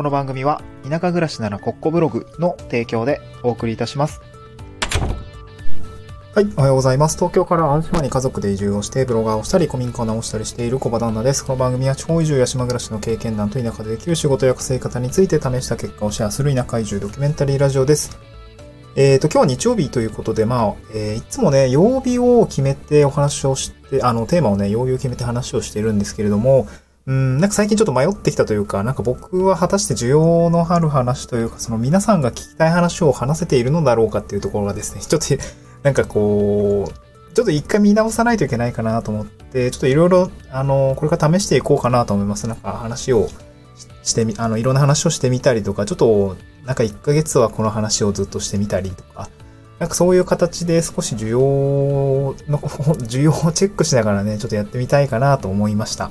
この番組は田舎暮らしならコッコブログの提供でお送りいたします。はい、おはようございます。東京から淡島に家族で移住をして、ブロガーをしたり、古民家を直したりしている小場旦那です。この番組は地方移住や島暮らしの経験談と田舎でできる仕事や稼ぎ方について試した結果をシェアする田舎移住ドキュメンタリーラジオです。えっ、と、今日は日曜日ということで、まあ、えーいつもね、曜日を決めてお話をして、あの、テーマをね、曜日を決めて話をしているんですけれども、うん、なんか最近ちょっと迷ってきたというか、なんか僕は果たして需要のある話というか、その皆さんが聞きたい話を話せているのだろうかっていうところがですね、ちょっと、なんかこう、ちょっと一回見直さないといけないかなと思って、ちょっといろいろ、あの、これから試していこうかなと思います。なんか話をしてみ、あの、いろんな話をしてみたりとか、ちょっと、なんか1ヶ月はこの話をずっとしてみたりとか、なんかそういう形で少し需要の、需要をチェックしながらね、ちょっとやってみたいかなと思いました。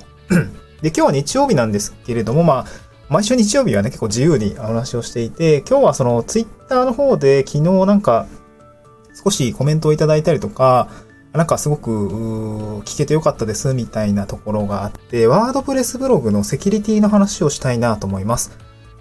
で、今日は日曜日なんですけれども、まあ、毎週日曜日はね、結構自由にお話をしていて、今日はそのツイッターの方で昨日なんか少しコメントをいただいたりとか、なんかすごく聞けてよかったですみたいなところがあって、ワードプレスブログのセキュリティの話をしたいなと思います。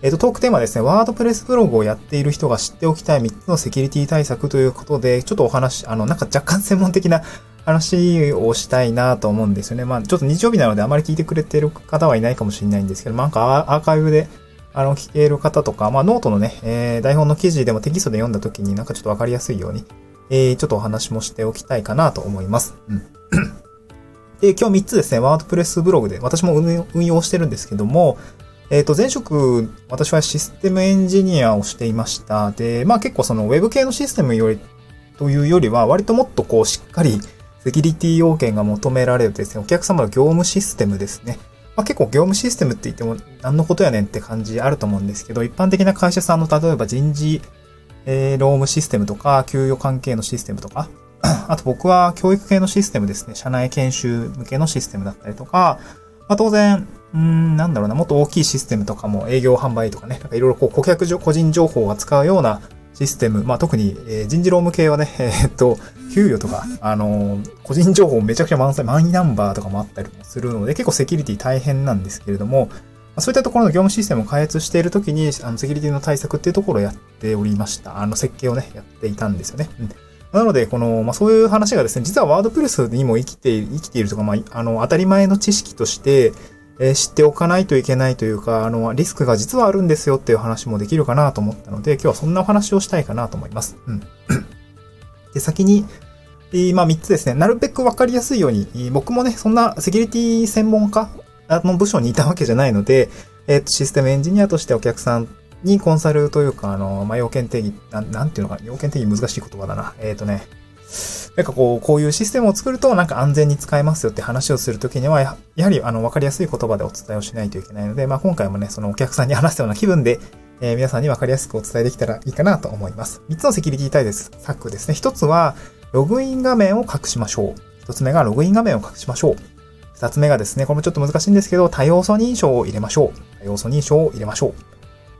えっ、と、トークテーマですね、ワードプレスブログをやっている人が知っておきたい3つのセキュリティ対策ということで、ちょっとお話、あの、なんか若干専門的な話をしたいなと思うんですよね。まあ、ちょっと日曜日なのであまり聞いてくれてる方はいないかもしれないんですけど、なんかアーカイブで、あの、聞ける方とか、まあ、ノートのね、えー台本の記事でもテキストで読んだ時になんかちょっとわかりやすいように、えーちょっとお話もしておきたいかなと思います。うん。で、今日3つですね、ワードプレスブログで、私も運用してるんですけども、えっ、と、前職、私はシステムエンジニアをしていました。で、まあ結構そのウェブ系のシステムより、というよりは、割ともっとこう、しっかりセキュリティ要件が求められるですね、お客様の業務システムですね。まあ結構業務システムって言っても何のことやねんって感じあると思うんですけど、一般的な会社さんの例えば人事、えー労務システムとか、給与関係のシステムとか、あと僕は教育系のシステムですね。社内研修向けのシステムだったりとか、まあ、当然、うん、なんだろうな、もっと大きいシステムとかも営業販売とかね、なんかいろいろこう顧客情個人情報を扱うようなシステム、まあ特に、えー人事労務系はね、えーっと、給与とか、あのー個人情報めちゃくちゃ満載、マイナンバーとかもあったりもするので、結構セキュリティ大変なんですけれども、まそういったところの業務システムを開発しているときに、あの、セキュリティの対策っていうところをやっておりました。あの、設計をね、やっていたんですよね。うんなので、この、まあ、そういう話がですね、実はワードプレスにも生きている、生きているとか、まあ、あの、当たり前の知識として、え知っておかないといけないというか、あの、リスクが実はあるんですよっていう話もできるかなと思ったので、今日はそんなお話をしたいかなと思います。うん。で、先に、えーまあ、3つですね、なるべくわかりやすいように、僕もね、そんなセキュリティ専門家の部署にいたわけじゃないので、えっ、と、システムエンジニアとしてお客さんにコンサルというか、あの、まあ、要件定義、なんなんていうのか、要件定義難しい言葉だな。えっ、とね、なんかこう、こういうシステムを作るとなんか安全に使えますよって話をするときには、やはりあの、わかりやすい言葉でお伝えをしないといけないので、まあ今回もね、そのお客さんに話すような気分で、えー皆さんにわかりやすくお伝えできたらいいかなと思います。3つのセキュリティ対策ですね。1つは、ログイン画面を隠しましょう。1つ目がログイン画面を隠しましょう。2つ目がですね、これもちょっと難しいんですけど、多要素認証を入れましょう。多要素認証を入れましょう。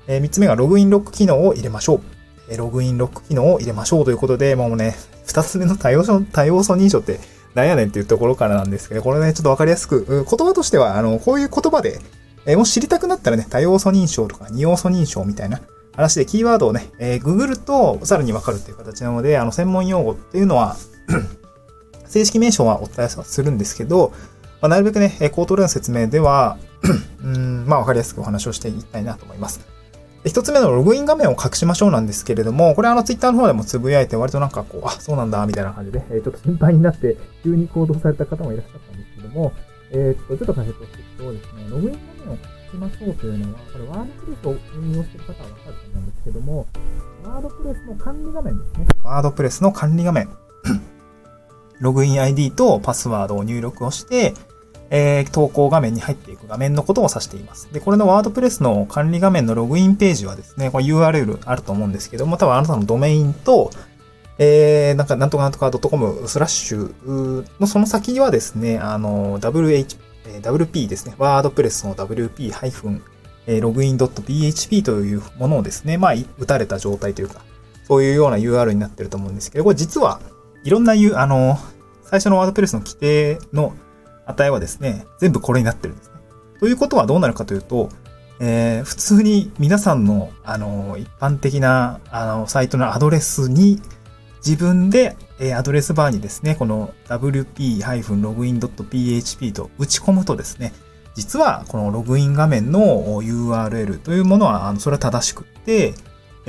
え3つ目がログインロック機能を入れましょう。ログインロック機能を入れましょうということで、もうね、二つ目の多要素、多要素認証ってなんやねんっていうところからなんですけど、これね、ちょっとわかりやすく、言葉としては、あの、こういう言葉で、えもし知りたくなったらね、多要素認証とか二要素認証みたいな話でキーワードをね、えーググるとさらにわかるっていう形なので、あの、専門用語っていうのは、正式名称はお伝えするんですけど、まあ、なるべくね、え口頭での説明では、うん、まあ、わかりやすくお話をしていきたいなと思います。で一つ目のログイン画面を隠しましょうなんですけれども、これあのツイッターの方でもつぶやいて割となんかこう、あ、そうなんだ、みたいな感じで、えーちょっと心配になって急に行動された方もいらっしゃったんですけども、えーっと、ちょっと解説をしていくとですね、ログイン画面を隠しましょうというのは、これワードプレスを運用している方はわかると思うんですけども、ワードプレスの管理画面ですね。ワードプレスの管理画面。ログイン ID とパスワードを入力をして、えー投稿画面に入っていく画面のことを指しています。で、これのワードプレスの管理画面のログインページはですね、これ URL あると思うんですけども、多分あなたのドメインと、えー、なんか、なんとかなんとか .com スラッシュのその先はですね、あの、WH、WP ですね、ワードプレスの WP-login.php というものをですね、まあ、打たれた状態というか、そういうような URL になってると思うんですけど、これ実は、いろんな U、あの、最初のワードプレスの規定の値はですね、全部これになってるんですね。ということはどうなるかというと、えー、普通に皆さんの、あの、一般的な、あの、サイトのアドレスに、自分で、えー、アドレスバーにですね、この wp-login.php と打ち込むとですね、実はこのログイン画面の URL というものは、あの、それは正しくって、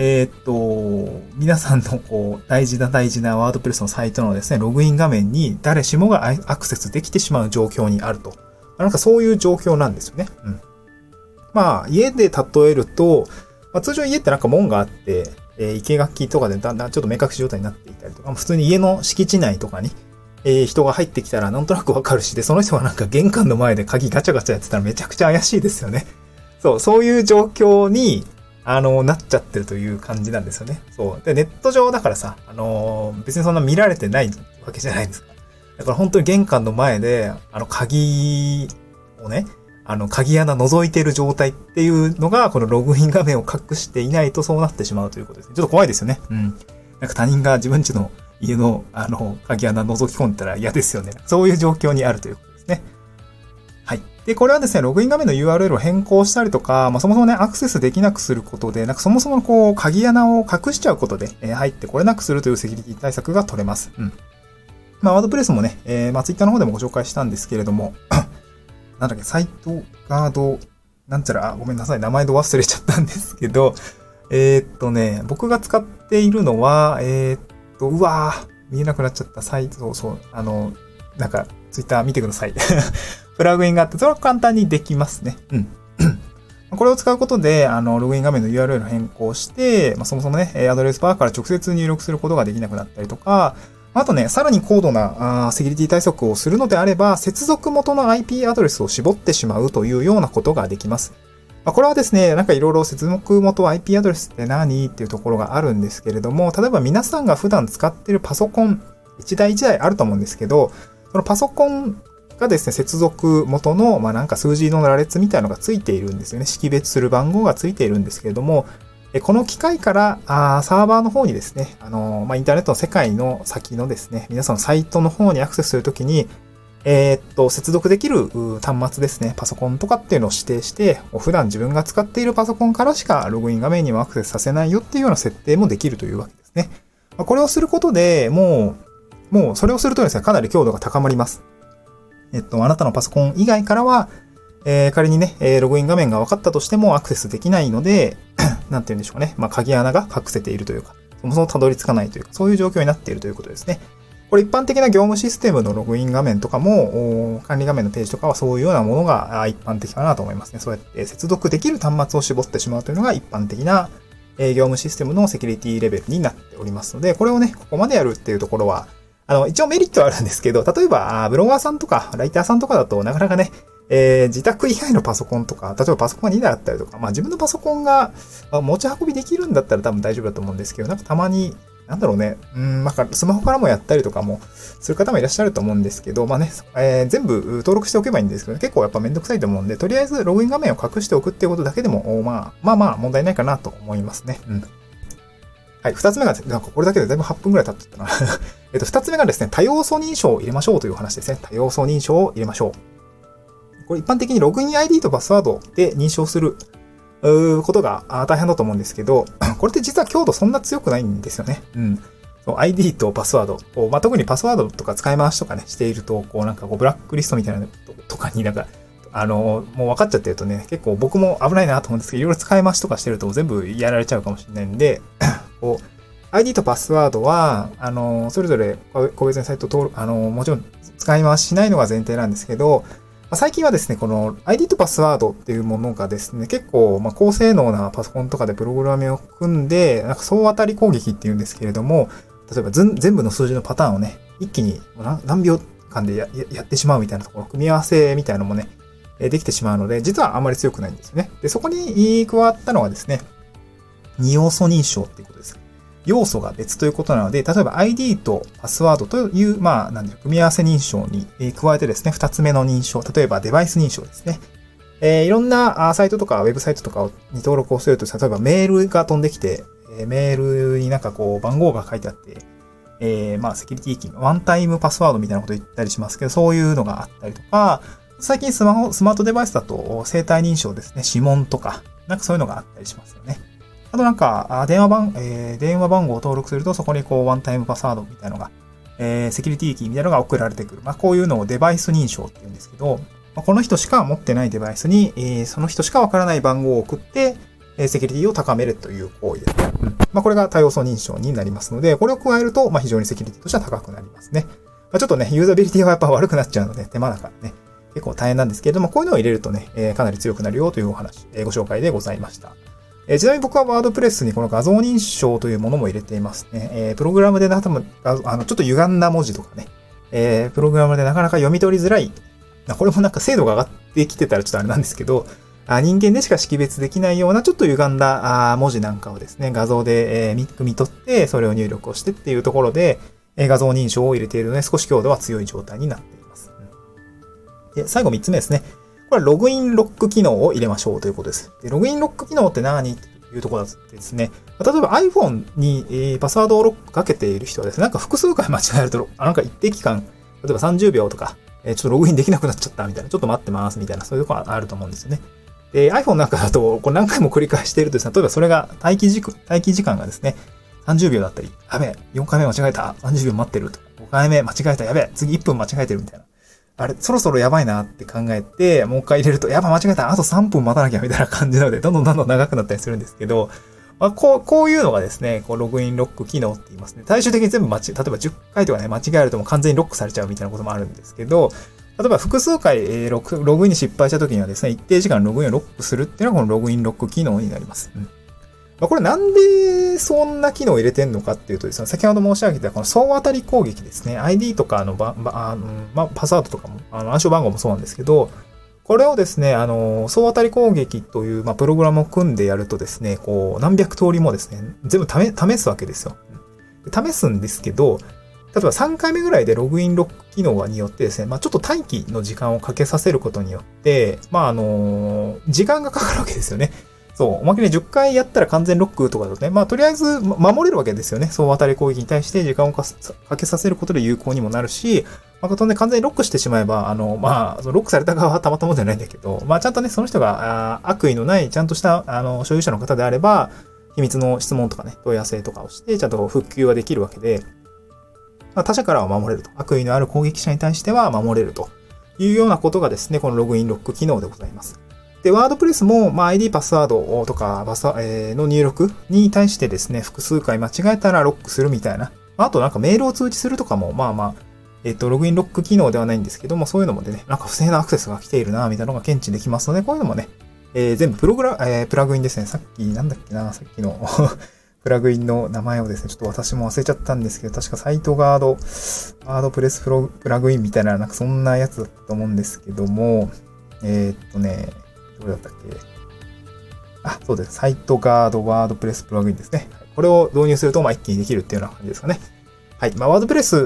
えー、っと、皆さんのこう、大事な大事なワードプレスのサイトのですね、ログイン画面に誰しもがアクセスできてしまう状況にあると。なんかそういう状況なんですよね。うん。まあ、家で例えると、まあ、通常家ってなんか門があって、えー、生垣とかでだんだんちょっと目隠し状態になっていたりとか、普通に家の敷地内とかに、えー、人が入ってきたらなんとなくわかるし、で、その人がなんか玄関の前で鍵ガチャガチャやってたらめちゃくちゃ怪しいですよね。そう、そういう状況に、あの、なっちゃってるという感じなんですよね。そう。で、ネット上だからさ、あの、別にそんな見られてないわけじゃないですか。だから本当に玄関の前で、あの、鍵をね、あの、鍵穴覗いてる状態っていうのが、このログイン画面を隠していないとそうなってしまうということですね。ちょっと怖いですよね。うん。なんか他人が自分家の家の、あの、鍵穴覗き込んだら嫌ですよね。そういう状況にあるということですね。はい。で、これはですね、ログイン画面の URL を変更したりとか、まあ、そもそもね、アクセスできなくすることで、なんかそもそもこう、鍵穴を隠しちゃうことで、えー、入ってこれなくするというセキュリティ対策が取れます。うん。まあ、ワードプレスもね、えー、まあ、ツイッターの方でもご紹介したんですけれども、なんだっけ、サイトガード、なんちゃら、ごめんなさい、名前と忘れちゃったんですけど、えー、っとね、僕が使っているのは、えー、っと、うわー、見えなくなっちゃったサイト、そう、あの、なんか、ツイッター見てください。プラグインがあって、それは簡単にできますね。うん。これを使うことで、あの、ログイン画面の URL を変更して、まあ、そもそもね、アドレスバーから直接入力することができなくなったりとか、あとね、さらに高度なあセキュリティ対策をするのであれば、接続元の IP アドレスを絞ってしまうというようなことができます。まあ、これはですね、なんかいろいろ接続元 IP アドレスって何？っていうところがあるんですけれども、例えば皆さんが普段使っているパソコン、一台一台あると思うんですけど、そのパソコンがですね、接続元の、まあ、なんか数字の羅列みたいなのがついているんですよね。識別する番号がついているんですけれども、この機械からあサーバーの方にですね、あのまあ、インターネットの世界の先のですね、皆さんのサイトの方にアクセスするときに、えー、っと、接続できる端末ですね、パソコンとかっていうのを指定して、普段自分が使っているパソコンからしかログイン画面にもアクセスさせないよっていうような設定もできるというわけですね。これをすることでもう、もうそれをするとですね、かなり強度が高まります。えっと、あなたのパソコン以外からは、えー、仮にね、えログイン画面が分かったとしてもアクセスできないので、なんて言うんでしょうかね。まあ、鍵穴が隠せているというか、そもそもたどり着かないというか、そういう状況になっているということですね。これ一般的な業務システムのログイン画面とかも、管理画面のページとかはそういうようなものが一般的かなと思いますね。そうやって接続できる端末を絞ってしまうというのが一般的な業務システムのセキュリティレベルになっておりますので、これをね、ここまでやるっていうところは、あの、一応メリットはあるんですけど、例えば、ブロガーさんとか、ライターさんとかだとなかなかね、えー、自宅以外のパソコンとか、例えばパソコンが2台あったりとか、まあ自分のパソコンが持ち運びできるんだったら多分大丈夫だと思うんですけど、なんかたまに、なんだろうね、うん、まあ、スマホからもやったりとかもする方もいらっしゃると思うんですけど、まあね、えー、全部登録しておけばいいんですけど、結構やっぱめんどくさいと思うんで、とりあえずログイン画面を隠しておくっていうことだけでも、まあ、まあまあ問題ないかなと思いますね。うん。はい、二つ目が、なんかこれだけでだいぶ8分くらい経っちゃったな。えっと、二つ目がですね、多要素認証を入れましょうという話ですね。多要素認証を入れましょう。これ一般的にログイン ID とパスワードで認証することが大変だと思うんですけど、これって実は強度そんな強くないんですよね。うん。ID とパスワードを、まあ、特にパスワードとか使い回しとかね、していると、こうなんかこうブラックリストみたいなのとかになんか、あの、もう分かっちゃってるとね、結構僕も危ないなと思うんですけど、いろいろ使い回しとかしてると全部やられちゃうかもしれないんで、こう、ID とパスワードは、あの、それぞれ個別にサイト登録、あの、もちろん使い回ししないのが前提なんですけど、最近はですね、この ID とパスワードっていうものがですね、結構、ま高性能なパソコンとかでプログラムを組んで、なんか総当たり攻撃っていうんですけれども、例えば全部の数字のパターンをね、一気に何秒間でやってしまうみたいなところ、組み合わせみたいなのもね、できてしまうので、実はあんまり強くないんですよね。で、そこに加わったのはですね、二要素認証っていうことです。要素が別ということなので、例えば ID とパスワードという、まあ、なんで組み合わせ認証に加えてですね、二つ目の認証、例えばデバイス認証ですね。えー、いろんなサイトとかウェブサイトとかに登録をすると、例えばメールが飛んできて、え、メールになんかこう番号が書いてあって、えー、まあ、セキュリティキー、ワンタイムパスワードみたいなこと言ったりしますけど、そういうのがあったりとか、最近スマホ、スマートデバイスだと生体認証ですね、指紋とか、なんかそういうのがあったりしますよね。あとなんか、電話番、えー、電話番号を登録すると、そこにこう、ワンタイムパスワードみたいなのが、えー、セキュリティキーみたいなのが送られてくる。まあ、こういうのをデバイス認証って言うんですけど、まあ、この人しか持ってないデバイスに、えー、その人しかわからない番号を送って、え、セキュリティを高めるという行為ですね。まあ、これが多要素認証になりますので、これを加えると、まあ、非常にセキュリティとしては高くなりますね。まあ、ちょっとね、ユーザビリティがやっぱ悪くなっちゃうので、手間だからね。結構大変なんですけれども、こういうのを入れるとね、え、かなり強くなるよというお話、え、ご紹介でございました。え、ちなみに僕はワードプレスにこの画像認証というものも入れていますね。え、プログラムでな、多分、あの、ちょっと歪んだ文字とかね、え、プログラムでなかなか読み取りづらい。これもなんか精度が上がってきてたらちょっとあれなんですけど、あ人間でしか識別できないようなちょっと歪んだあ文字なんかをですね、画像で、えー、見見取って、それを入力をしてっていうところで、えー、画像認証を入れているので、少し強度は強い状態になって。で、最後3つ目ですね。これはログインロック機能を入れましょうということです。でログインロック機能って何？というところだってですね、例えば iPhone に、えー、パスワードをロックかけている人はですね、なんか複数回間違えると、なんか一定期間、例えば30秒とか、えー、ちょっとログインできなくなっちゃったみたいな、ちょっと待ってますみたいな、そういうところあると思うんですよね。で、iPhone なんかだと、これ何回も繰り返しているとですね、例えばそれが待機時待機時間がですね、30秒だったり、やべえ、4回目間違えた、30秒待ってると。5回目間違えた、やべえ、次1分間違えてるみたいな。あれ、そろそろやばいなって考えて、もう一回入れると、やば間違えた、あと3分待たなきゃみたいな感じなので、どんどんどんどん長くなったりするんですけど、まあ、こう、こういうのがですね、こう、ログインロック機能って言いますね。最終的に全部間違、例えば10回とかね、間違えるともう完全にロックされちゃうみたいなこともあるんですけど、例えば複数回、えー、ログログインに失敗した時にはですね、一定時間ログインをロックするっていうのがこのログインロック機能になります。うんまあ、これなんでそんな機能を入れてんのかっていうとですね、先ほど申し上げたこの総当たり攻撃ですね、ID とかのば、ばあのまあ、パスワードとかも、あの暗証番号もそうなんですけど、これをですね、あの、総当たり攻撃という、まあ、プログラムを組んでやるとですね、こう、何百通りもですね、全部試すわけですよ。試すんですけど、例えば3回目ぐらいでログインロック機能によってですね、まあ、ちょっと待機の時間をかけさせることによって、まあ、あの時間がかかるわけですよね。そう、おまけに10回やったら完全ロックとかだとね、まあ、とりあえず守れるわけですよね。総当たり攻撃に対して時間をかけさせることで有効にもなるし、まあ、とね、完全にロックしてしまえば、あの、まあ、ロックされた側はたまたまじゃないんだけど、まあ、ちゃんとね、その人があ悪意のない、ちゃんとした、あの、所有者の方であれば、秘密の質問とかね、問い合わせとかをして、ちゃんと復旧はできるわけで、まあ、他者からは守れると。悪意のある攻撃者に対しては守れるというようなことがですね、このログインロック機能でございます。で、ワードプレスも、まあ、ID パスワードとか、パスえー、の入力に対してですね、複数回間違えたらロックするみたいな。あとなんかメールを通知するとかも、まあまあ、えっ、と、ログインロック機能ではないんですけども、そういうのもでね、なんか不正なアクセスが来ているな、みたいなのが検知できますので、こういうのもね、えー、全部プログラ、えー、プラグインですね。さっき、なんだっけな、さっきの プラグインの名前をですね、ちょっと私も忘れちゃったんですけど、確かサイトガード、ワードプレスプロプラグインみたいな、なんかそんなやつだったと思うんですけども、えー、っとね、どれだったっけ？あ、そうです。サイトガードワードプレスプラグインですね。これを導入すると、まあ、一気にできるっていうような感じですかね。はい。まあ、ワードプレス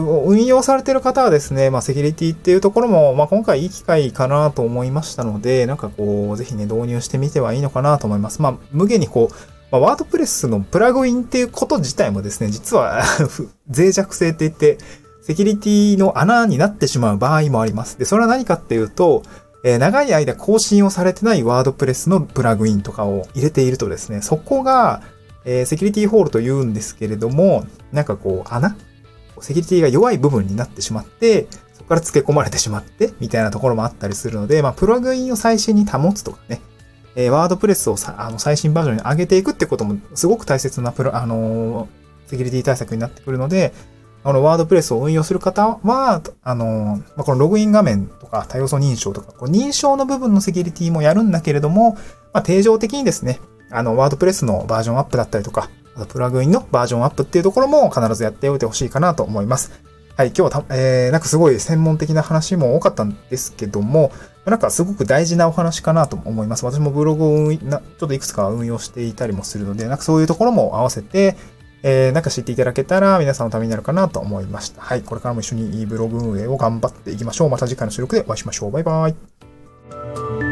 を運用されている方はですね、まあ、セキュリティっていうところも、まあ、今回いい機会かなと思いましたので、なんかこう、ぜひね、導入してみてはいいのかなと思います。まあ、無限にこう、まあ、ワードプレスのプラグインっていうこと自体もですね、実は 脆弱性って言って、セキュリティの穴になってしまう場合もあります。で、それは何かっていうと、えー、長い間更新をされてないワードプレスのプラグインとかを入れているとですね、そこが、えー、セキュリティホールと言うんですけれども、なんかこう、穴セキュリティが弱い部分になってしまって、そこから付け込まれてしまって、みたいなところもあったりするので、まあ、プラグインを最新に保つとかね、えー、ワードプレスをさあの最新バージョンに上げていくってこともすごく大切なプロ、あのー、セキュリティ対策になってくるので、あの、ワードプレスを運用する方は、あの、まあ、このログイン画面とか多要素認証とか、こう認証の部分のセキュリティもやるんだけれども、まあ、定常的にですね、あの、ワードプレスのバージョンアップだったりとか、あとプラグインのバージョンアップっていうところも必ずやっておいてほしいかなと思います。はい、今日はた、えー、なんかすごい専門的な話も多かったんですけども、なんかすごく大事なお話かなと思います。私もブログをちょっといくつか運用していたりもするので、なんかそういうところも合わせて、えー、なんか知っていただけたら皆さんのためになるかなと思いました。はい。これからも一緒にブログ運営を頑張っていきましょう。また次回の収録でお会いしましょう。バイバイ。